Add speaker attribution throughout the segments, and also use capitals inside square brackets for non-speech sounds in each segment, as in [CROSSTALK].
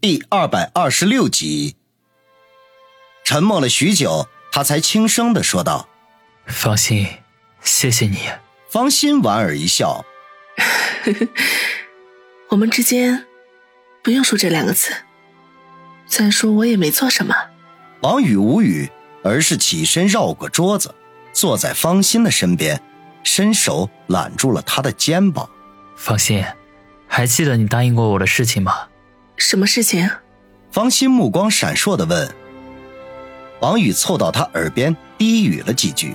Speaker 1: 第二百二十六集。沉默了许久，他才轻声的说道：“
Speaker 2: 放心，谢谢你。”
Speaker 1: 方心莞尔一笑：“ [LAUGHS]
Speaker 3: 我们之间不用说这两个字。再说我也没做什么。”
Speaker 1: 王宇无语，而是起身绕过桌子，坐在方心的身边，伸手揽住了他的肩膀。
Speaker 2: 放心，还记得你答应过我的事情吗？
Speaker 3: 什么事情？
Speaker 1: 方心目光闪烁的问。王宇凑到他耳边低语了几句，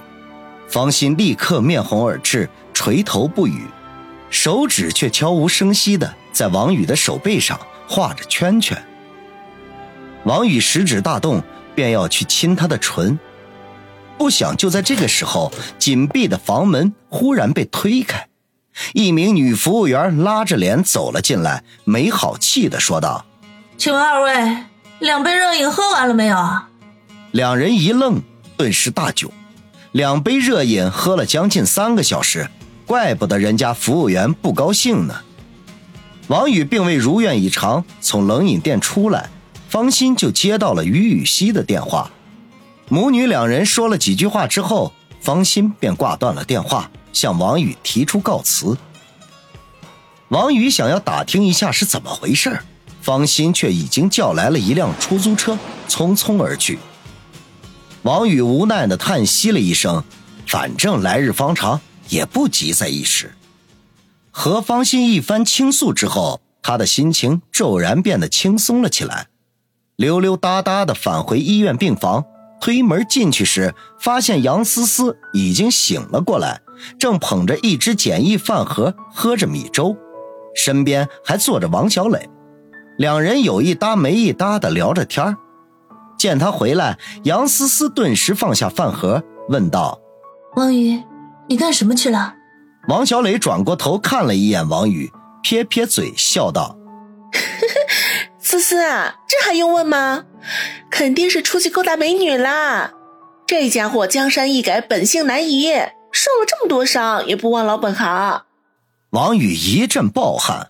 Speaker 1: 方心立刻面红耳赤，垂头不语，手指却悄无声息的在王宇的手背上画着圈圈。王宇食指大动，便要去亲她的唇，不想就在这个时候，紧闭的房门忽然被推开。一名女服务员拉着脸走了进来，没好气的说道：“
Speaker 4: 请问二位，两杯热饮喝完了没有？”
Speaker 1: 两人一愣，顿时大窘。两杯热饮喝了将近三个小时，怪不得人家服务员不高兴呢。王宇并未如愿以偿从冷饮店出来，方心就接到了于雨溪的电话。母女两人说了几句话之后，方心便挂断了电话。向王宇提出告辞。王宇想要打听一下是怎么回事，方心却已经叫来了一辆出租车，匆匆而去。王宇无奈的叹息了一声，反正来日方长，也不急在一时。和方心一番倾诉之后，他的心情骤然变得轻松了起来，溜溜达达的返回医院病房。推门进去时，发现杨思思已经醒了过来，正捧着一只简易饭盒喝着米粥，身边还坐着王小磊，两人有一搭没一搭的聊着天见他回来，杨思思顿时放下饭盒，问道：“
Speaker 4: 王宇，你干什么去了？”
Speaker 1: 王小磊转过头看了一眼王宇，撇撇嘴笑道。[LAUGHS]
Speaker 3: 思思啊，这还用问吗？肯定是出去勾搭美女啦！这家伙江山易改，本性难移，受了这么多伤也不忘老本行。
Speaker 1: 王宇一阵暴汗，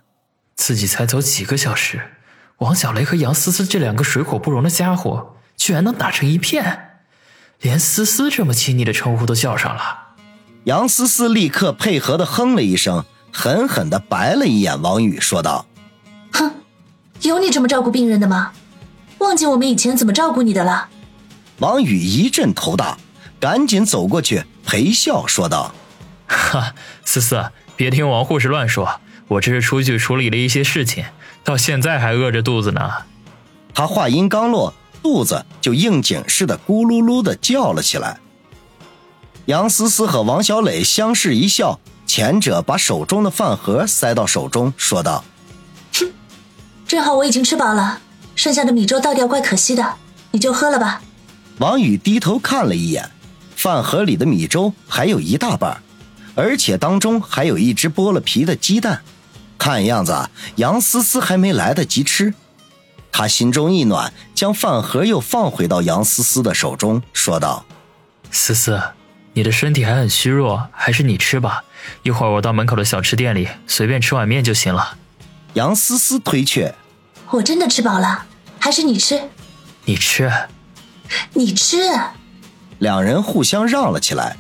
Speaker 2: 自己才走几个小时，王小雷和杨思思这两个水火不容的家伙，居然能打成一片，连思思这么亲昵的称呼都叫上了。
Speaker 1: 杨思思立刻配合的哼了一声，狠狠的白了一眼王宇，说道。
Speaker 4: 哼有你这么照顾病人的吗？忘记我们以前怎么照顾你的了？
Speaker 1: 王宇一阵头大，赶紧走过去陪笑说道：“
Speaker 2: 哈，思思，别听王护士乱说，我这是出去处理了一些事情，到现在还饿着肚子呢。”
Speaker 1: 他话音刚落，肚子就应景似的咕噜噜的叫了起来。杨思思和王小磊相视一笑，前者把手中的饭盒塞到手中，说道。
Speaker 4: 哼正好我已经吃饱了，剩下的米粥倒掉怪可惜的，你就喝了吧。
Speaker 1: 王宇低头看了一眼，饭盒里的米粥还有一大半，而且当中还有一只剥了皮的鸡蛋，看样子杨思思还没来得及吃。他心中一暖，将饭盒又放回到杨思思的手中，说道：“
Speaker 2: 思思，你的身体还很虚弱，还是你吃吧。一会儿我到门口的小吃店里随便吃碗面就行了。”
Speaker 1: 杨思思推却。
Speaker 4: 我真的吃饱了，还是你吃？
Speaker 2: 你吃，
Speaker 4: 你吃。
Speaker 1: 两人互相让了起来。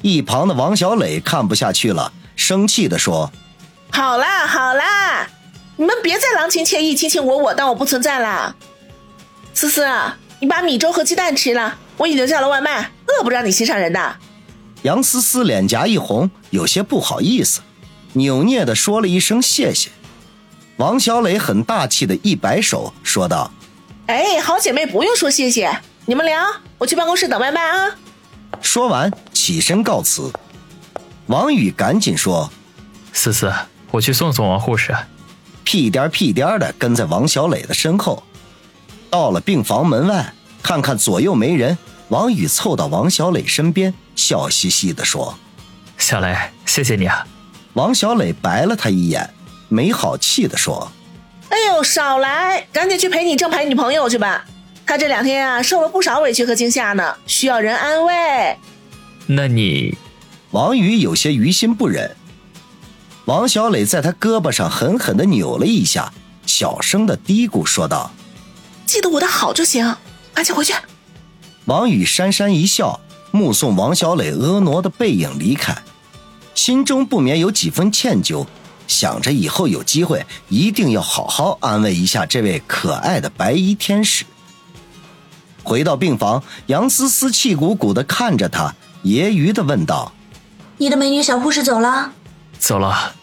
Speaker 1: 一旁的王小磊看不下去了，生气的说：“
Speaker 3: 好啦好啦，你们别再郎情妾意、卿卿我我，当我不存在啦。思思，你把米粥和鸡蛋吃了，我已留下了外卖，饿不让你心上人的。”
Speaker 1: 杨思思脸颊一红，有些不好意思，扭捏的说了一声谢谢。王小磊很大气的一摆手，说道：“
Speaker 3: 哎，好姐妹不用说谢谢，你们聊，我去办公室等外卖啊。”
Speaker 1: 说完起身告辞。王宇赶紧说：“
Speaker 2: 思思，我去送送王护士。”
Speaker 1: 屁颠屁颠的跟在王小磊的身后。到了病房门外，看看左右没人，王宇凑到王小磊身边，笑嘻嘻的说：“
Speaker 2: 小磊，谢谢你啊。”
Speaker 1: 王小磊白了他一眼。没好气的说：“
Speaker 3: 哎呦，少来，赶紧去陪你正牌女朋友去吧。她这两天啊，受了不少委屈和惊吓呢，需要人安慰。”
Speaker 2: 那你，
Speaker 1: 王宇有些于心不忍。王小磊在他胳膊上狠狠的扭了一下，小声的嘀咕说道：“
Speaker 3: 记得我的好就行，赶紧回去。”
Speaker 1: 王宇讪讪一笑，目送王小磊婀娜的背影离开，心中不免有几分歉疚，想着以后有机会一定要好好安慰一下这位可爱的白衣天使。回到病房，杨思思气鼓鼓的看着他，揶揄的问道：“
Speaker 4: 你的美女小护士走了？”“
Speaker 2: 走了。”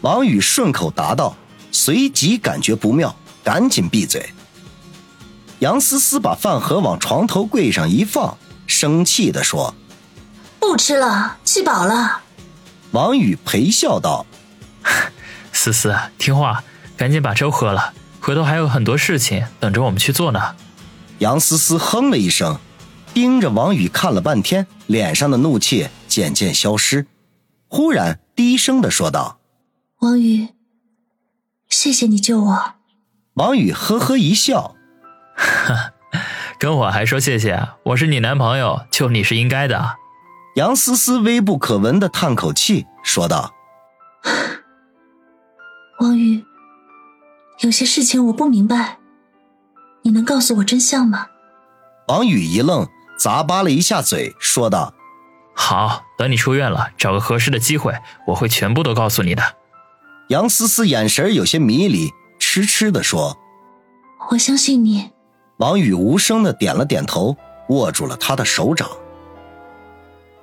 Speaker 1: 王宇顺口答道，随即感觉不妙，赶紧闭嘴。杨思思把饭盒往床头柜上一放，生气的说：“
Speaker 4: 不吃了，气饱了。”
Speaker 1: 王宇陪笑道：“
Speaker 2: 思思，听话，赶紧把粥喝了，回头还有很多事情等着我们去做呢。”
Speaker 1: 杨思思哼了一声，盯着王宇看了半天，脸上的怒气渐渐消失，忽然低声的说道：“
Speaker 4: 王宇，谢谢你救我。”
Speaker 1: 王宇呵呵一笑：“ [LAUGHS]
Speaker 2: 跟我还说谢谢？我是你男朋友，救你是应该的。”
Speaker 1: 杨思思微不可闻的叹口气，说道：“
Speaker 4: 王宇，有些事情我不明白。”你能告诉我真相吗？
Speaker 1: 王宇一愣，咂巴了一下嘴，说道：“
Speaker 2: 好，等你出院了，找个合适的机会，我会全部都告诉你的。”
Speaker 1: 杨思思眼神有些迷离，痴痴的说：“
Speaker 4: 我相信你。”
Speaker 1: 王宇无声的点了点头，握住了他的手掌。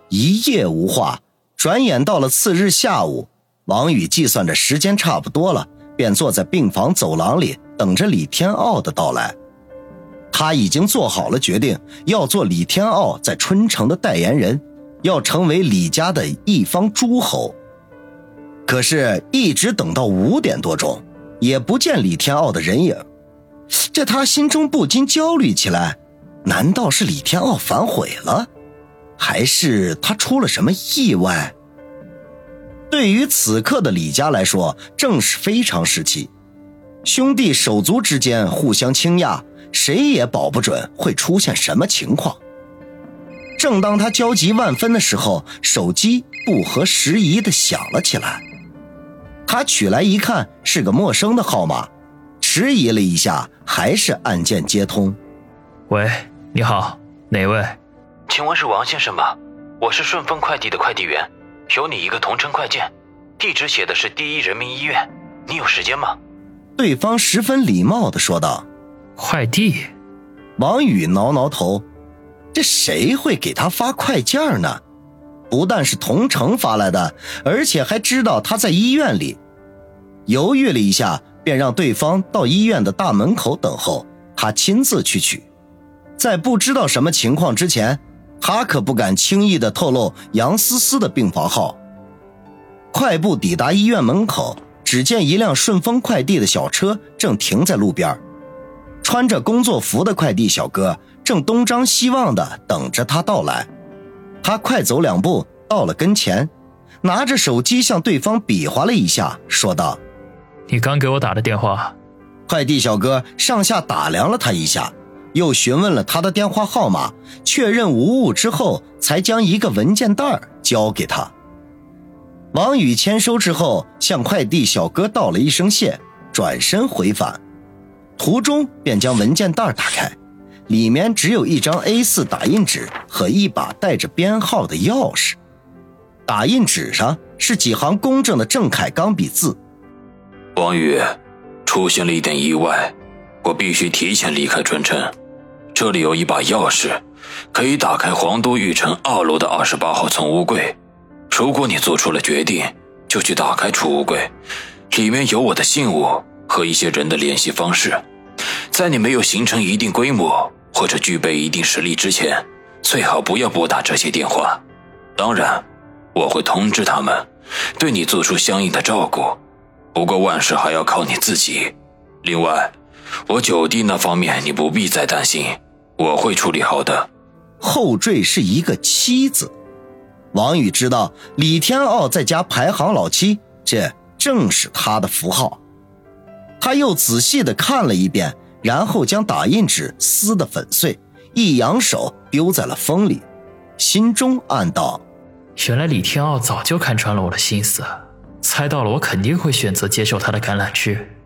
Speaker 1: 一夜无话，转眼到了次日下午，王宇计算着时间差不多了，便坐在病房走廊里等着李天傲的到来。他已经做好了决定，要做李天傲在春城的代言人，要成为李家的一方诸侯。可是，一直等到五点多钟，也不见李天傲的人影，这他心中不禁焦虑起来。难道是李天傲反悔了，还是他出了什么意外？对于此刻的李家来说，正是非常时期，兄弟手足之间互相倾轧。谁也保不准会出现什么情况。正当他焦急万分的时候，手机不合时宜的响了起来。他取来一看，是个陌生的号码，迟疑了一下，还是按键接通。
Speaker 2: 喂，你好，哪位？
Speaker 5: 请问是王先生吗？我是顺丰快递的快递员，有你一个同城快件，地址写的是第一人民医院，你有时间吗？
Speaker 1: 对方十分礼貌的说道。
Speaker 2: 快递，
Speaker 1: 王宇挠挠头，这谁会给他发快件呢？不但是同城发来的，而且还知道他在医院里。犹豫了一下，便让对方到医院的大门口等候，他亲自去取。在不知道什么情况之前，他可不敢轻易的透露杨思思的病房号。快步抵达医院门口，只见一辆顺丰快递的小车正停在路边。穿着工作服的快递小哥正东张西望的等着他到来，他快走两步到了跟前，拿着手机向对方比划了一下，说道：“
Speaker 2: 你刚给我打的电话。”
Speaker 1: 快递小哥上下打量了他一下，又询问了他的电话号码，确认无误之后，才将一个文件袋交给他。王宇签收之后，向快递小哥道了一声谢，转身回返。途中便将文件袋打开，里面只有一张 A4 打印纸和一把带着编号的钥匙。打印纸上是几行工整的郑恺钢笔字：“
Speaker 5: 王宇，出现了一点意外，我必须提前离开春城。这里有一把钥匙，可以打开皇都御城二楼的二十八号存物柜。如果你做出了决定，就去打开储物柜，里面有我的信物。”和一些人的联系方式，在你没有形成一定规模或者具备一定实力之前，最好不要拨打这些电话。当然，我会通知他们，对你做出相应的照顾。不过万事还要靠你自己。另外，我九弟那方面你不必再担心，我会处理好的。
Speaker 1: 后缀是一个妻字，王宇知道李天傲在家排行老七，这正是他的符号。他又仔细的看了一遍，然后将打印纸撕得粉碎，一扬手丢在了风里，心中暗道：
Speaker 2: 原来李天傲早就看穿了我的心思，猜到了我肯定会选择接受他的橄榄枝。